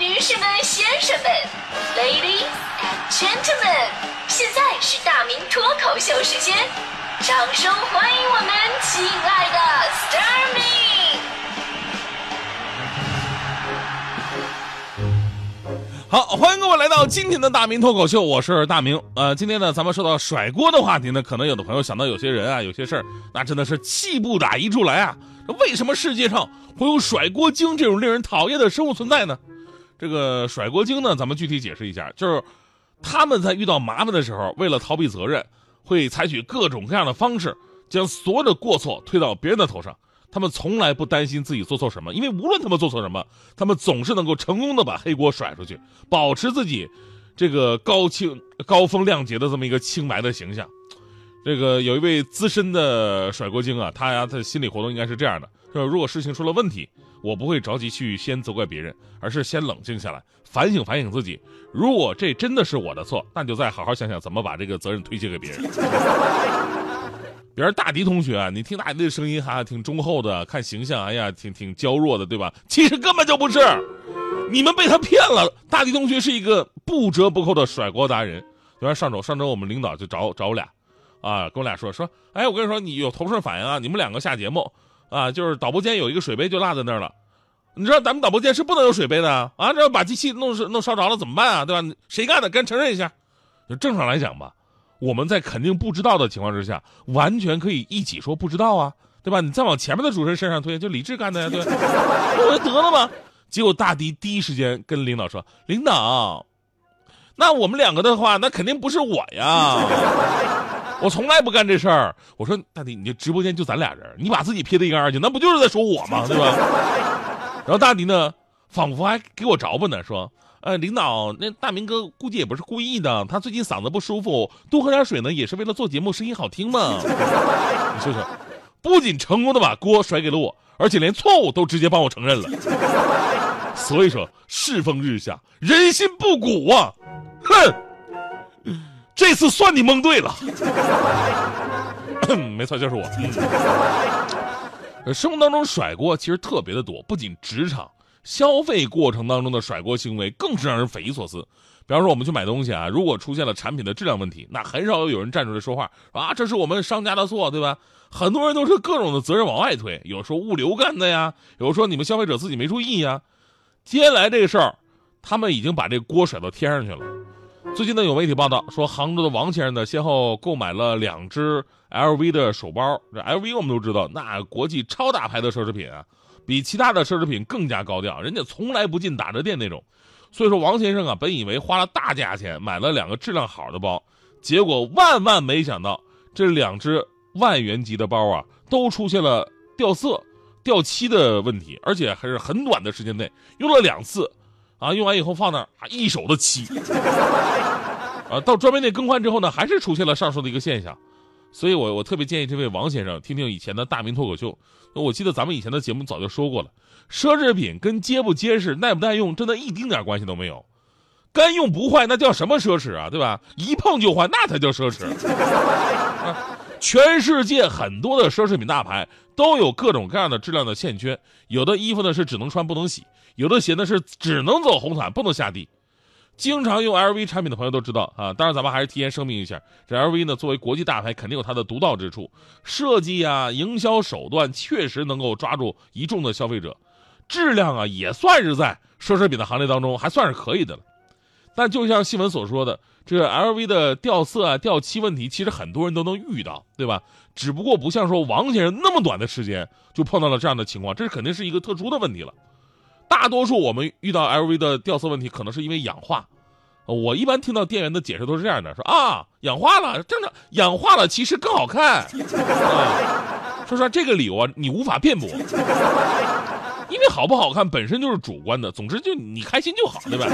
女士们、先生们，Ladies and Gentlemen，现在是大明脱口秀时间，掌声欢迎我们亲爱的 s t a r m y 好，欢迎各位来到今天的大明脱口秀，我是大明。呃，今天呢，咱们说到甩锅的话题呢，可能有的朋友想到有些人啊，有些事儿，那真的是气不打一处来啊。为什么世界上会有甩锅精这种令人讨厌的生物存在呢？这个甩锅精呢，咱们具体解释一下，就是他们在遇到麻烦的时候，为了逃避责任，会采取各种各样的方式，将所有的过错推到别人的头上。他们从来不担心自己做错什么，因为无论他们做错什么，他们总是能够成功的把黑锅甩出去，保持自己这个高清、高风亮节的这么一个清白的形象。这个有一位资深的甩锅精啊，他呀，他的心理活动应该是这样的：，说如果事情出了问题。我不会着急去先责怪别人，而是先冷静下来，反省反省自己。如果这真的是我的错，那就再好好想想怎么把这个责任推卸给别人。比如大迪同学啊，你听大迪的声音哈挺忠厚的，看形象，哎呀，挺挺娇弱的，对吧？其实根本就不是，你们被他骗了。大迪同学是一个不折不扣的甩锅达人。比如上周，上周我们领导就找找我俩，啊，跟我俩说说，哎，我跟你说，你有同事反映啊，你们两个下节目。啊，就是导播间有一个水杯就落在那儿了，你知道咱们导播间是不能有水杯的啊！这要把机器弄弄烧着了怎么办啊？对吧？谁干的？赶紧承认一下。就正常来讲吧，我们在肯定不知道的情况之下，完全可以一起说不知道啊，对吧？你再往前面的主持人身上推，就李志干的呀，对，不就得了吗？结果大迪第一时间跟领导说：“领导，那我们两个的话，那肯定不是我呀。”我从来不干这事儿。我说大迪，你这直播间就咱俩人，你把自己撇得一干二净，那不就是在说我吗？对吧？然后大迪呢，仿佛还给我着吧呢，说：“呃，领导，那大明哥估计也不是故意的，他最近嗓子不舒服，多喝点水呢，也是为了做节目，声音好听嘛。”你说说，不仅成功的把锅甩给了我，而且连错误都直接帮我承认了。所以说，世风日下，人心不古啊！哼。这次算你蒙对了，没错，就是我。生活当中甩锅其实特别的多，不仅职场，消费过程当中的甩锅行为更是让人匪夷所思。比方说，我们去买东西啊，如果出现了产品的质量问题，那很少有人站出来说话，啊，这是我们商家的错，对吧？很多人都是各种的责任往外推，有说物流干的呀，有说你们消费者自己没注意呀。接下来这个事儿，他们已经把这锅甩到天上去了。最近呢，有媒体报道说，杭州的王先生呢，先后购买了两只 LV 的手包。这 LV 我们都知道，那国际超大牌的奢侈品啊，比其他的奢侈品更加高调，人家从来不进打折店那种。所以说，王先生啊，本以为花了大价钱买了两个质量好的包，结果万万没想到，这两只万元级的包啊，都出现了掉色、掉漆的问题，而且还是很短的时间内用了两次。啊，用完以后放那儿啊，一手的漆，啊，到专卖店更换之后呢，还是出现了上述的一个现象，所以我我特别建议这位王先生听听以前的大明脱口秀，我记得咱们以前的节目早就说过了，奢侈品跟结不结实、耐不耐用，真的一丁点关系都没有，干用不坏那叫什么奢侈啊，对吧？一碰就坏那才叫奢侈。全世界很多的奢侈品大牌都有各种各样的质量的欠缺，有的衣服呢是只能穿不能洗，有的鞋呢是只能走红毯不能下地。经常用 LV 产品的朋友都知道啊，当然咱们还是提前声明一下，这 LV 呢作为国际大牌肯定有它的独到之处，设计啊、营销手段确实能够抓住一众的消费者，质量啊也算是在奢侈品的行列当中还算是可以的了。但就像新闻所说的。这个 LV 的掉色啊、掉漆问题，其实很多人都能遇到，对吧？只不过不像说王先生那么短的时间就碰到了这样的情况，这肯定是一个特殊的问题了。大多数我们遇到 LV 的掉色问题，可能是因为氧化。我一般听到店员的解释都是这样的：说啊，氧化了，正常，氧化了其实更好看。啊、说实话，这个理由啊，你无法辩驳，因为好不好看本身就是主观的。总之，就你开心就好，对吧？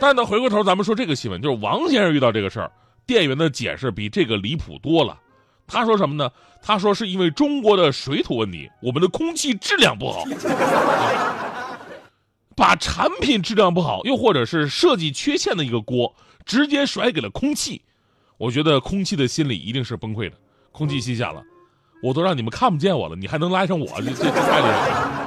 但呢，回过头咱们说这个新闻，就是王先生遇到这个事儿，店员的解释比这个离谱多了。他说什么呢？他说是因为中国的水土问题，我们的空气质量不好，把产品质量不好，又或者是设计缺陷的一个锅，直接甩给了空气。我觉得空气的心理一定是崩溃的。空气心想了，我都让你们看不见我了，你还能赖上我？这这太厉害了！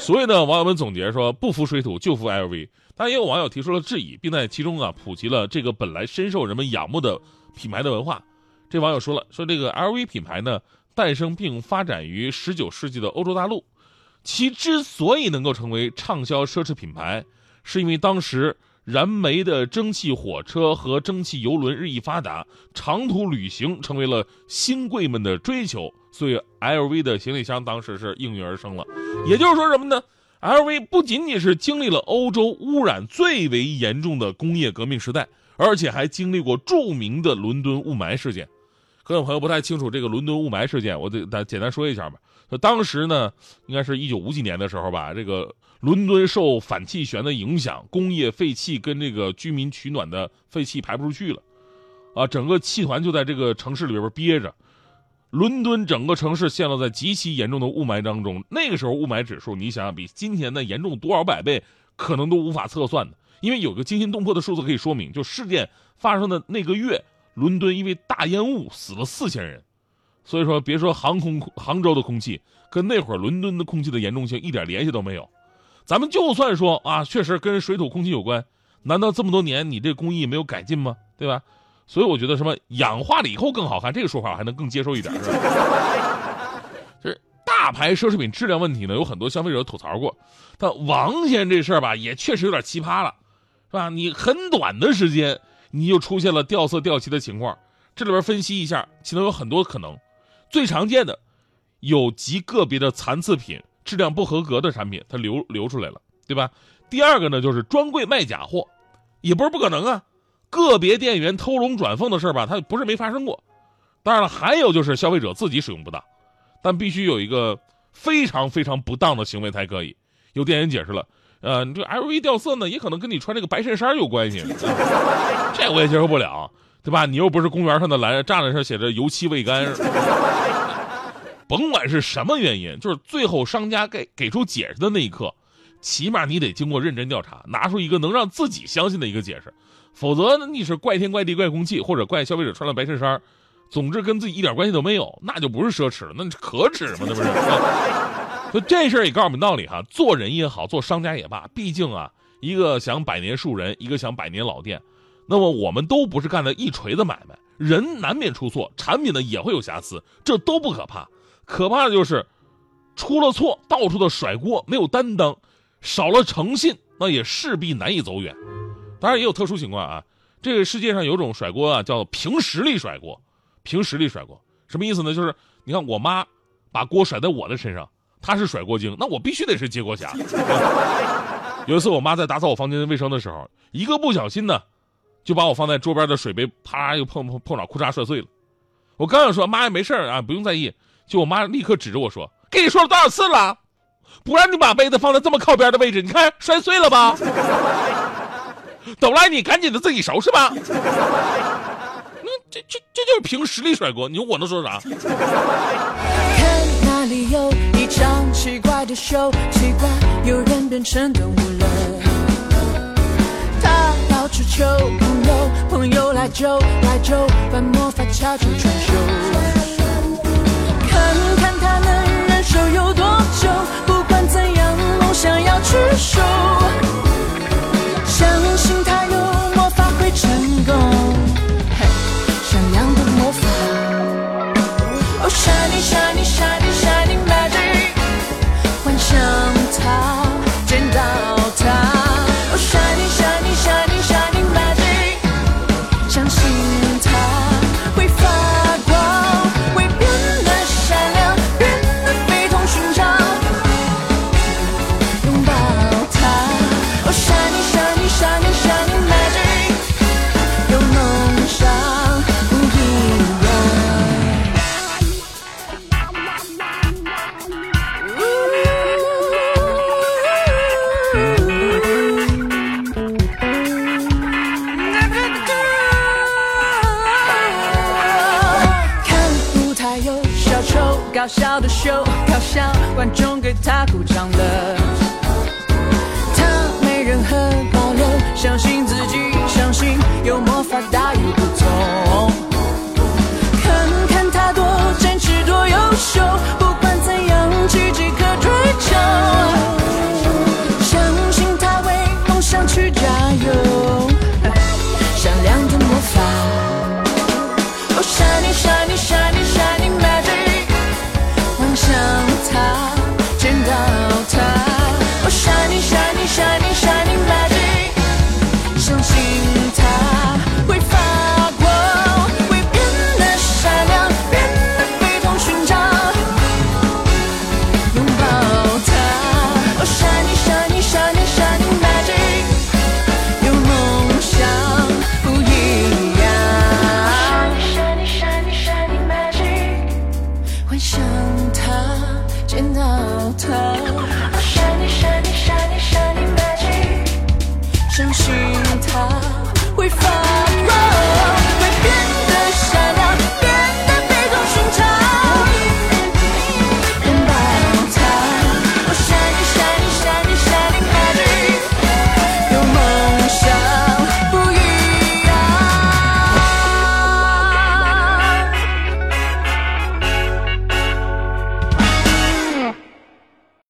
所以呢，网友们总结说，不服水土就服 LV。但，也有网友提出了质疑，并在其中啊普及了这个本来深受人们仰慕的品牌的文化。这网友说了，说这个 LV 品牌呢，诞生并发展于19世纪的欧洲大陆，其之所以能够成为畅销奢侈品牌，是因为当时燃煤的蒸汽火车和蒸汽游轮日益发达，长途旅行成为了新贵们的追求，所以 LV 的行李箱当时是应运而生了。也就是说什么呢？LV 不仅仅是经历了欧洲污染最为严重的工业革命时代，而且还经历过著名的伦敦雾霾事件。可能朋友不太清楚这个伦敦雾霾事件，我得咱简单说一下吧。当时呢，应该是一九五几年的时候吧，这个伦敦受反气旋的影响，工业废气跟这个居民取暖的废气排不出去了，啊，整个气团就在这个城市里边憋着，伦敦整个城市陷落在极其严重的雾霾当中。那个时候雾霾指数，你想想比今天的严重多少百倍，可能都无法测算的。因为有个惊心动魄的数字可以说明，就事件发生的那个月。伦敦因为大烟雾死了四千人，所以说别说航空杭州的空气跟那会儿伦敦的空气的严重性一点联系都没有。咱们就算说啊，确实跟水土空气有关，难道这么多年你这工艺没有改进吗？对吧？所以我觉得什么氧化了以后更好看，这个说法我还能更接受一点，是吧？就是大牌奢侈品质量问题呢，有很多消费者吐槽过，但王先生这事儿吧，也确实有点奇葩了，是吧？你很短的时间。你就出现了掉色掉漆的情况，这里边分析一下，其中有很多可能。最常见的有极个别的残次品、质量不合格的产品，它流流出来了，对吧？第二个呢，就是专柜卖假货，也不是不可能啊。个别店员偷龙转凤的事儿吧，它不是没发生过。当然了，还有就是消费者自己使用不当，但必须有一个非常非常不当的行为才可以。有店员解释了。呃，你这 LV 掉色呢，也可能跟你穿这个白衬衫有关系，这我也接受不了，对吧？你又不是公园上的蓝栅栏上写着油漆未干，甭管是什么原因，就是最后商家给给出解释的那一刻，起码你得经过认真调查，拿出一个能让自己相信的一个解释，否则呢，你是怪天怪地怪空气，或者怪消费者穿了白衬衫，总之跟自己一点关系都没有，那就不是奢侈了，那可耻吗？那不是？所以这事儿也告诉我们道理哈，做人也好，做商家也罢，毕竟啊，一个想百年树人，一个想百年老店，那么我们都不是干的一锤子买卖，人难免出错，产品呢也会有瑕疵，这都不可怕，可怕的就是出了错，到处的甩锅，没有担当，少了诚信，那也势必难以走远。当然也有特殊情况啊，这个世界上有种甩锅啊，叫凭实力甩锅，凭实力甩锅，什么意思呢？就是你看我妈把锅甩在我的身上。她是甩锅精，那我必须得是接锅侠。有一次，我妈在打扫我房间的卫生的时候，一个不小心呢，就把我放在桌边的水杯啪又碰碰碰着，裤衩摔碎了。我刚想说妈呀，没事啊，不用在意。就我妈立刻指着我说：“跟你说了多少次了，不让你把杯子放在这么靠边的位置，你看摔碎了吧？都赖你，赶紧的自己收拾吧。”那这这这就是凭实力甩锅，你说我能说啥？里有一场奇怪的秀，奇怪有人变成动物了。他到处求朋友，朋友来救来救，把魔法悄悄传授。看看他能忍受有多久，不管怎样，梦想要去守。的秀，搞笑观众给他鼓掌了。